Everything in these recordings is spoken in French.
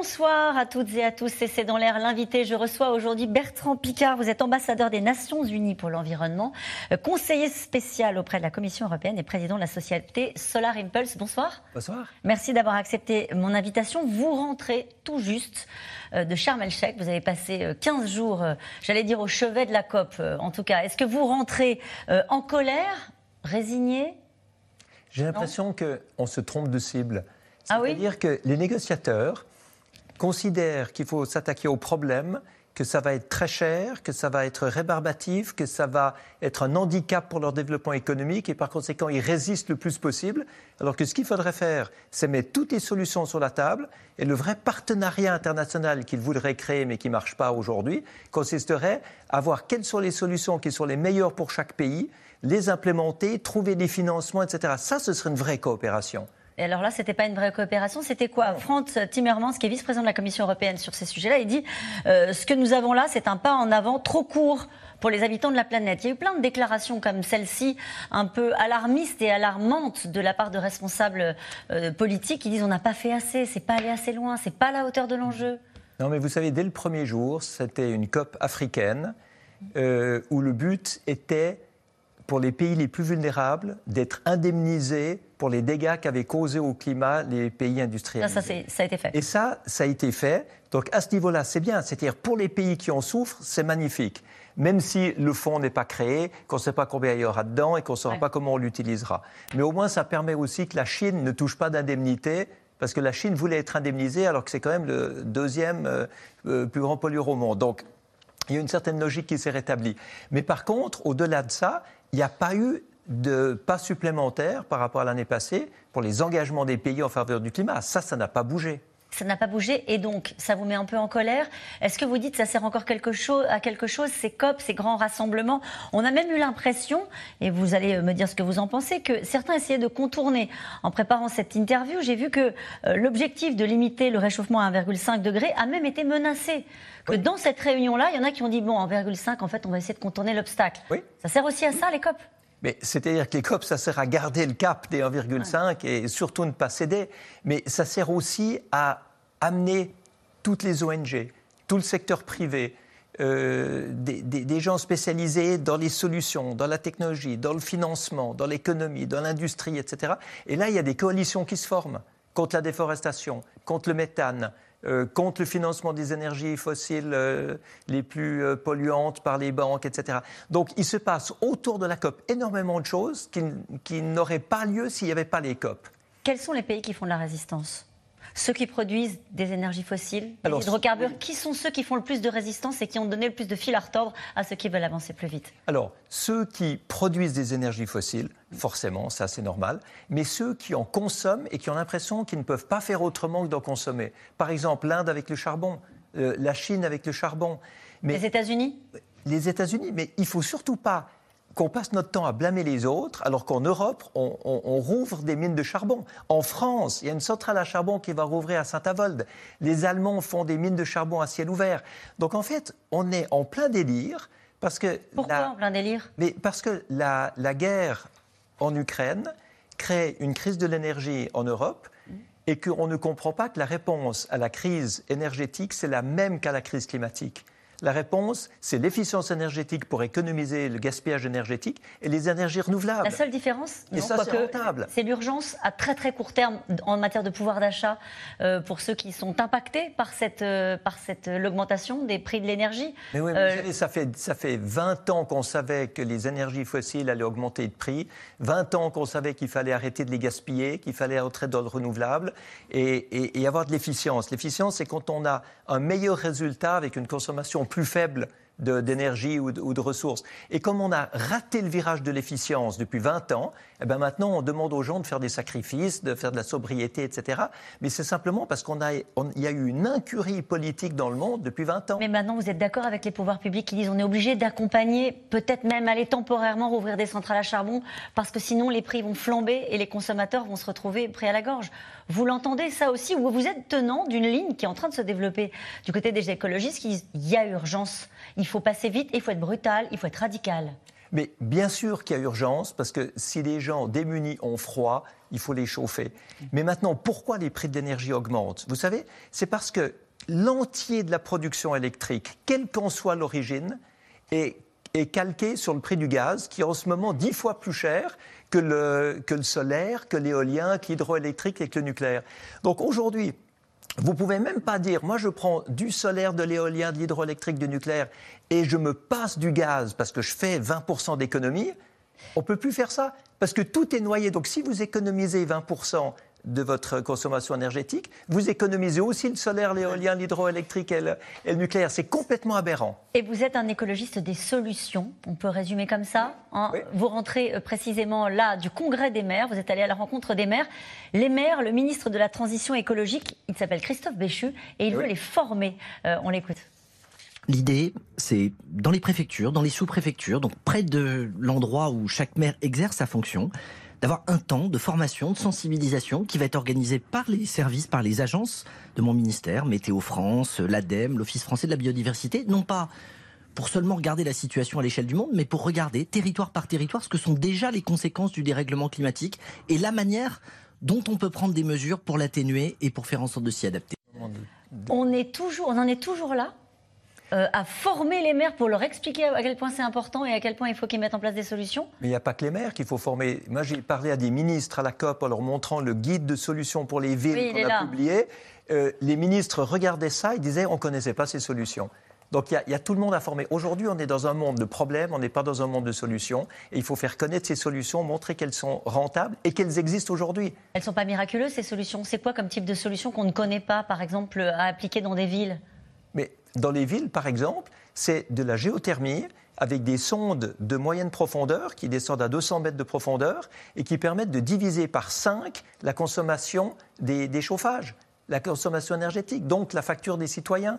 Bonsoir à toutes et à tous, c'est dans l'air l'invité. Je reçois aujourd'hui Bertrand Picard. Vous êtes ambassadeur des Nations Unies pour l'environnement, euh, conseiller spécial auprès de la Commission européenne et président de la société Solar Impulse. Bonsoir. Bonsoir. Merci d'avoir accepté mon invitation. Vous rentrez tout juste euh, de Sharm el-Sheikh. Vous avez passé 15 euh, jours, j'allais dire, au chevet de la COP, en tout cas. Est-ce que vous rentrez en colère, résigné? J'ai l'impression qu'on se trompe de cible. Ah oui? C'est-à-dire que les négociateurs considèrent qu'il faut s'attaquer au problème, que ça va être très cher, que ça va être rébarbatif, que ça va être un handicap pour leur développement économique et par conséquent ils résistent le plus possible. Alors que ce qu'il faudrait faire, c'est mettre toutes les solutions sur la table et le vrai partenariat international qu'ils voudraient créer mais qui ne marche pas aujourd'hui consisterait à voir quelles sont les solutions qui sont les meilleures pour chaque pays, les implémenter, trouver des financements, etc. Ça, ce serait une vraie coopération. Et alors là, c'était pas une vraie coopération, c'était quoi Franz Timmermans, qui est vice-président de la Commission européenne sur ces sujets-là, il dit euh, ce que nous avons là, c'est un pas en avant trop court pour les habitants de la planète. Il y a eu plein de déclarations comme celle-ci, un peu alarmistes et alarmantes de la part de responsables euh, politiques qui disent on n'a pas fait assez, c'est pas allé assez loin, c'est pas à la hauteur de l'enjeu. Non, mais vous savez, dès le premier jour, c'était une COP africaine euh, où le but était pour les pays les plus vulnérables d'être indemnisés pour les dégâts qu'avaient causés au climat les pays industriels. Ça, ça, ça, a été fait. Et ça, ça a été fait. Donc à ce niveau-là, c'est bien. C'est-à-dire pour les pays qui en souffrent, c'est magnifique. Même si le fonds n'est pas créé, qu'on ne sait pas combien il y aura dedans et qu'on ne saura pas comment on l'utilisera. Mais au moins, ça permet aussi que la Chine ne touche pas d'indemnité parce que la Chine voulait être indemnisée alors que c'est quand même le deuxième euh, euh, plus grand pollueur au monde. Donc, il y a une certaine logique qui s'est rétablie. Mais par contre, au-delà de ça, il n'y a pas eu de pas supplémentaire par rapport à l'année passée pour les engagements des pays en faveur du climat. Ça, ça n'a pas bougé. Ça n'a pas bougé et donc ça vous met un peu en colère. Est-ce que vous dites que ça sert encore quelque chose, à quelque chose, ces COP, ces grands rassemblements? On a même eu l'impression, et vous allez me dire ce que vous en pensez, que certains essayaient de contourner. En préparant cette interview, j'ai vu que euh, l'objectif de limiter le réchauffement à 1,5 degré a même été menacé. Que dans cette réunion-là, il y en a qui ont dit bon, 1,5, en fait, on va essayer de contourner l'obstacle. Oui. Ça sert aussi à ça, les COP? Mais c'est-à-dire que les COP, ça sert à garder le cap des 1,5 et surtout ne pas céder. Mais ça sert aussi à amener toutes les ONG, tout le secteur privé, euh, des, des, gens spécialisés dans les solutions, dans la technologie, dans le financement, dans l'économie, dans l'industrie, etc. Et là, il y a des coalitions qui se forment contre la déforestation, contre le méthane, euh, contre le financement des énergies fossiles euh, les plus euh, polluantes par les banques, etc. Donc il se passe autour de la COP énormément de choses qui, qui n'auraient pas lieu s'il n'y avait pas les COP. Quels sont les pays qui font de la résistance? Ceux qui produisent des énergies fossiles, des hydrocarbures, qui sont ceux qui font le plus de résistance et qui ont donné le plus de fil à retordre à ceux qui veulent avancer plus vite Alors, ceux qui produisent des énergies fossiles, forcément, ça c'est normal, mais ceux qui en consomment et qui ont l'impression qu'ils ne peuvent pas faire autrement que d'en consommer. Par exemple, l'Inde avec le charbon, euh, la Chine avec le charbon. Mais les États-Unis? Les États-Unis, mais il faut surtout pas qu'on passe notre temps à blâmer les autres, alors qu'en Europe, on, rouvre des mines de charbon. En France, il y a une centrale à charbon qui va rouvrir à Saint-Avold. Les Allemands font des mines de charbon à ciel ouvert. Donc en fait, on est en plein délire. Parce que Pourquoi en plein délire? Mais Parce que la, la guerre en Ukraine crée une crise de l'énergie en Europe et qu'on ne comprend pas que la réponse à la crise énergétique, c'est la même qu'à la crise climatique. La réponse, c'est l'efficience énergétique pour économiser le gaspillage énergétique et les énergies renouvelables. La seule différence, c'est l'urgence à très très court terme en matière de pouvoir d'achat euh, pour ceux qui sont impactés par cette, euh, par cette euh, l'augmentation des prix de l'énergie. Mais oui, vous savez, ça fait, ça fait 20 ans qu'on savait que les énergies fossiles allaient augmenter de prix, 20 ans qu'on savait qu'il fallait arrêter de les gaspiller, qu'il fallait entrer dans le renouvelable et, et avoir de l'efficience. L'efficience, c'est quand on a un meilleur résultat avec une consommation plus faible d'énergie ou, de ressources. Et comme on a raté le virage de l'efficience depuis 20 ans, eh ben maintenant on demande aux gens de faire des sacrifices, de faire de la sobriété, etc. Mais c'est simplement parce qu'on a, y a eu une incurie politique dans le monde depuis 20 ans. Mais maintenant vous êtes d'accord avec les pouvoirs publics qui disent on est obligé d'accompagner, peut-être même aller temporairement rouvrir des centrales à charbon, parce que sinon les prix vont flamber et les consommateurs vont se retrouver pris à la gorge. Vous l'entendez ça aussi Ou vous êtes tenant d'une ligne qui est en train de se développer du côté des écologistes qui disent il y a urgence, il faut passer vite, il faut être brutal, il faut être radical mais bien sûr qu'il y a urgence, parce que si les gens démunis ont froid, il faut les chauffer. Mais maintenant, pourquoi les prix de l'énergie augmentent? Vous savez, c'est parce que l'entier de la production électrique, quelle qu'en soit l'origine, est, calqué sur le prix du gaz, qui est en ce moment dix fois plus cher que le, que le solaire, que l'éolien, que l'hydroélectrique et que le nucléaire. Donc aujourd'hui, vous pouvez même pas dire, moi je prends du solaire, de l'éolien, de l'hydroélectrique, du nucléaire, et je me passe du gaz parce que je fais 20% d'économie. On peut plus faire ça parce que tout est noyé. Donc si vous économisez 20% de votre consommation énergétique. Vous économisez aussi le solaire, l'éolien, l'hydroélectrique et le, nucléaire. C'est complètement aberrant. Et vous êtes un écologiste des solutions, on peut résumer comme ça. Hein. Vous rentrez euh, précisément là du congrès des maires, vous êtes allé à la rencontre des maires. Les maires, le ministre de la Transition écologique, il s'appelle Christophe Béchu, et il veut les former. Euh, on l'écoute. L'idée, c'est dans les préfectures, dans les sous-préfectures, donc près de l'endroit où chaque maire exerce sa fonction, d'avoir un temps de formation, de sensibilisation qui va être organisé par les services, par les agences de mon ministère, Météo France, l'ADEME, l'Office français de la biodiversité, non pas pour seulement regarder la situation à l'échelle du monde, mais pour regarder territoire par territoire ce que sont déjà les conséquences du dérèglement climatique et la manière dont on peut prendre des mesures pour l'atténuer et pour faire en sorte de s'y adapter. On, est toujours, on en est toujours là euh, à former les maires pour leur expliquer à quel point c'est important et à quel point il faut qu'ils mettent en place des solutions Mais il n'y a pas que les maires qu'il faut former. Moi, j'ai parlé à des ministres à la COP en leur montrant le guide de solutions pour les villes qu'on a publié. Euh, les ministres regardaient ça et disaient on ne connaissait pas ces solutions. Donc il y, a, tout le monde à former. Aujourd'hui, on est dans un monde de problèmes, on n'est pas dans un monde de solutions. Et il faut faire connaître ces solutions, montrer qu'elles sont rentables et qu'elles existent aujourd'hui. Elles ne sont pas miraculeuses, ces solutions C'est quoi comme type de solution qu'on ne connaît pas, par exemple, à appliquer dans des villes? Dans les villes, par exemple, c'est de la géothermie avec des sondes de moyenne profondeur qui descendent à 200 mètres de profondeur et qui permettent de diviser par 5 la consommation des, chauffages, la consommation énergétique, donc la facture des citoyens.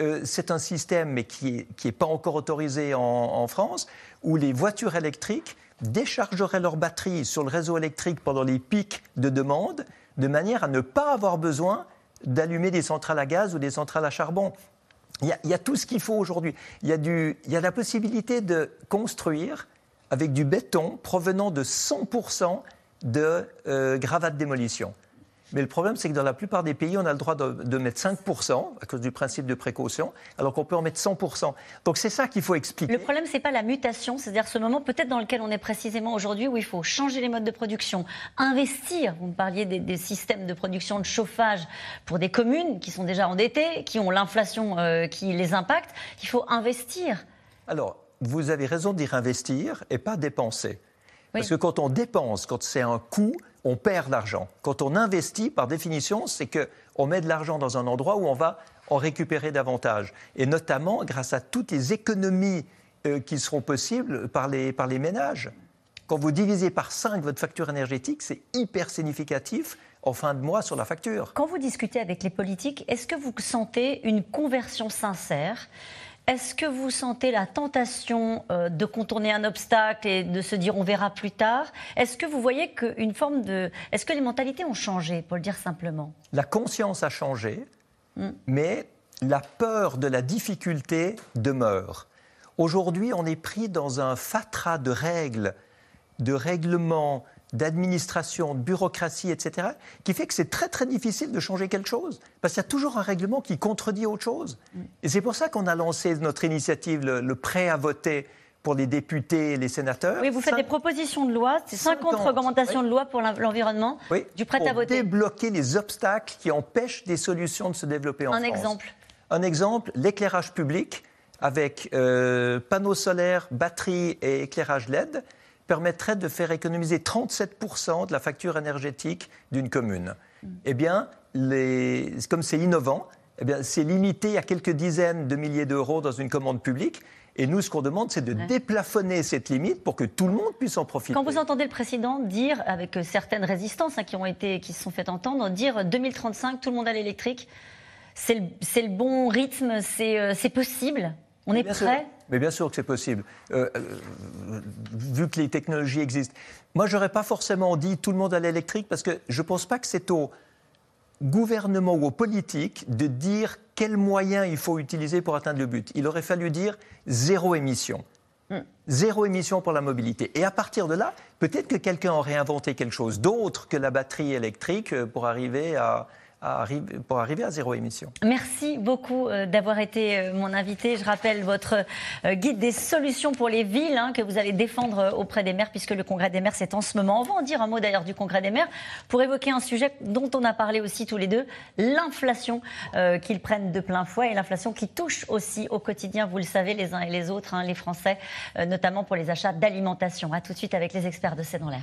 Euh, c'est un système, mais qui n'est pas encore autorisé en, France, où les voitures électriques déchargeraient leurs batteries sur le réseau électrique pendant les pics de demande, de manière à ne pas avoir besoin d'allumer des centrales à gaz ou des centrales à charbon. Il y, a, tout ce qu'il faut aujourd'hui. Il, y a la possibilité de construire avec du béton provenant de 100% de euh, gravats de démolition. Mais le problème, c'est que dans la plupart des pays, on a le droit de, mettre 5% à cause du principe de précaution, alors qu'on peut en mettre 100%. Donc c'est ça qu'il faut expliquer. Le problème, c'est pas la mutation, c'est-à-dire ce moment peut-être dans lequel on est précisément aujourd'hui, où il faut changer les modes de production, investir. Vous me parliez des, systèmes de production de chauffage pour des communes qui sont déjà endettées, qui ont l'inflation euh, qui les impacte. Il faut investir. Alors, vous avez raison de dire investir et pas dépenser. Parce que quand on dépense, quand c'est un coût, on perd l'argent. Quand on investit, par définition, c'est qu'on met de l'argent dans un endroit où on va en récupérer davantage. Et notamment grâce à toutes les économies euh, qui seront possibles par les, par les ménages. Quand vous divisez par 5 votre facture énergétique, c'est hyper significatif en fin de mois sur la facture. Quand vous discutez avec les politiques, est-ce que vous sentez une conversion sincère est-ce que vous sentez la tentation euh, de contourner un obstacle et de se dire on verra plus tard? Est-ce que vous voyez qu'une forme de... Est-ce que les mentalités ont changé, pour le dire simplement? La conscience a changé, hmm. mais la peur de la difficulté demeure. Aujourd'hui, on est pris dans un fatras de règles, de règlements, d'administration, de bureaucratie, etc., qui fait que c'est très très difficile de changer quelque chose, parce qu'il y a toujours un règlement qui contredit autre chose. Et c'est pour ça qu'on a lancé notre initiative, le, prêt à voter pour les députés et les sénateurs. Oui, vous faites des propositions de loi, c'est 50 recommandations de loi pour l'environnement, du prêt à voter. Pour débloquer les obstacles qui empêchent des solutions de se développer en un France. Un exemple Un exemple, l'éclairage public avec euh, panneaux solaires, batteries et éclairage LED permettrait de faire économiser 37% de la facture énergétique d'une commune. Mm. Eh bien, les, comme c'est innovant, eh bien, c'est limité à quelques dizaines de milliers d'euros dans une commande publique. Et nous, ce qu'on demande, c'est de déplafonner cette limite pour que tout le monde puisse en profiter. Quand vous entendez le président dire, avec certaines résistances hein, qui ont été, qui se sont fait entendre, dire 2035, tout le monde à l'électrique, c'est le, bon rythme, c'est euh, possible? On est prêt? Mais bien sûr que c'est possible, euh, euh, vu que les technologies existent. Moi, je n'aurais pas forcément dit tout le monde à l'électrique, parce que je ne pense pas que c'est au gouvernement ou aux politiques de dire quels moyens il faut utiliser pour atteindre le but. Il aurait fallu dire zéro émission. Hmm. Zéro émission pour la mobilité. Et à partir de là, peut-être que quelqu'un aurait inventé quelque chose d'autre que la batterie électrique euh, pour arriver à, pour arriver à zéro émission. Merci beaucoup euh, d'avoir été euh, mon invité. Je rappelle votre euh, guide des solutions pour les villes hein, que vous allez défendre auprès des maires puisque le congrès des maires c'est en ce moment. On va en dire un mot d'ailleurs du congrès des maires pour évoquer un sujet dont on a parlé aussi tous les deux, l'inflation qu'ils prennent de plein fouet et l'inflation qui touche aussi au quotidien, vous le savez, les uns et les autres, hein, les Français, notamment pour les achats d'alimentation. A tout de suite avec les experts de C'est dans l'air.